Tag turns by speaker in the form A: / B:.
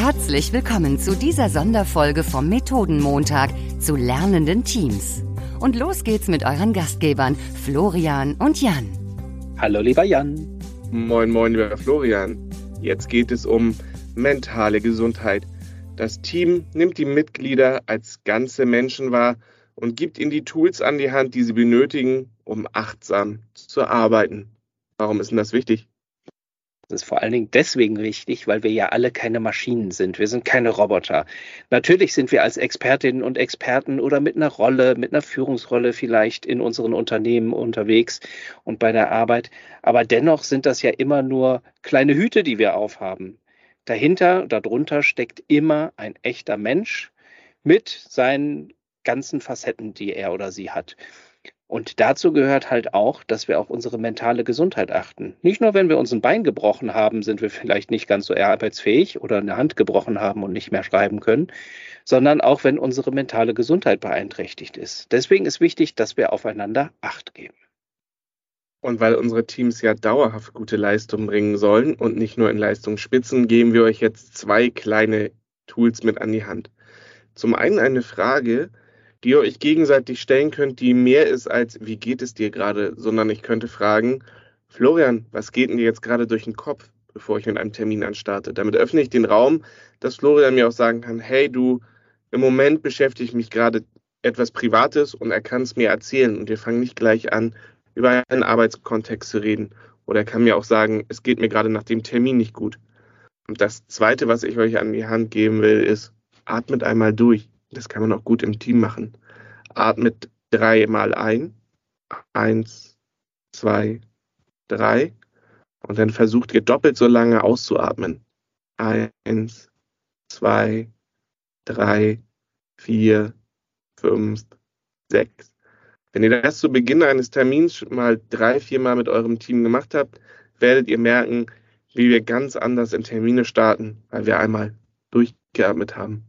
A: Herzlich willkommen zu dieser Sonderfolge vom Methodenmontag zu lernenden Teams. Und los geht's mit euren Gastgebern Florian und Jan.
B: Hallo lieber Jan.
C: Moin, moin, lieber Florian. Jetzt geht es um mentale Gesundheit. Das Team nimmt die Mitglieder als ganze Menschen wahr und gibt ihnen die Tools an die Hand, die sie benötigen, um achtsam zu arbeiten. Warum ist denn das wichtig?
B: Das ist vor allen Dingen deswegen wichtig, weil wir ja alle keine Maschinen sind. Wir sind keine Roboter. Natürlich sind wir als Expertinnen und Experten oder mit einer Rolle, mit einer Führungsrolle vielleicht in unseren Unternehmen unterwegs und bei der Arbeit. Aber dennoch sind das ja immer nur kleine Hüte, die wir aufhaben. Dahinter, darunter steckt immer ein echter Mensch mit seinen ganzen Facetten, die er oder sie hat. Und dazu gehört halt auch, dass wir auf unsere mentale Gesundheit achten. Nicht nur, wenn wir uns ein Bein gebrochen haben, sind wir vielleicht nicht ganz so arbeitsfähig oder eine Hand gebrochen haben und nicht mehr schreiben können, sondern auch, wenn unsere mentale Gesundheit beeinträchtigt ist. Deswegen ist wichtig, dass wir aufeinander Acht geben.
C: Und weil unsere Teams ja dauerhaft gute Leistungen bringen sollen und nicht nur in Leistungsspitzen, geben wir euch jetzt zwei kleine Tools mit an die Hand. Zum einen eine Frage, die ihr euch gegenseitig stellen könnt, die mehr ist als wie geht es dir gerade, sondern ich könnte fragen, Florian, was geht denn dir jetzt gerade durch den Kopf, bevor ich mit einem Termin anstarte? Damit öffne ich den Raum, dass Florian mir auch sagen kann, hey du, im Moment beschäftige ich mich gerade etwas Privates und er kann es mir erzählen und wir fangen nicht gleich an, über einen Arbeitskontext zu reden. Oder er kann mir auch sagen, es geht mir gerade nach dem Termin nicht gut. Und das Zweite, was ich euch an die Hand geben will, ist, atmet einmal durch. Das kann man auch gut im Team machen. Atmet dreimal ein. Eins, zwei, drei. Und dann versucht ihr doppelt so lange auszuatmen. Eins, zwei, drei, vier, fünf, sechs. Wenn ihr das zu Beginn eines Termins mal drei, viermal mit eurem Team gemacht habt, werdet ihr merken, wie wir ganz anders in Termine starten, weil wir einmal durchgeatmet haben.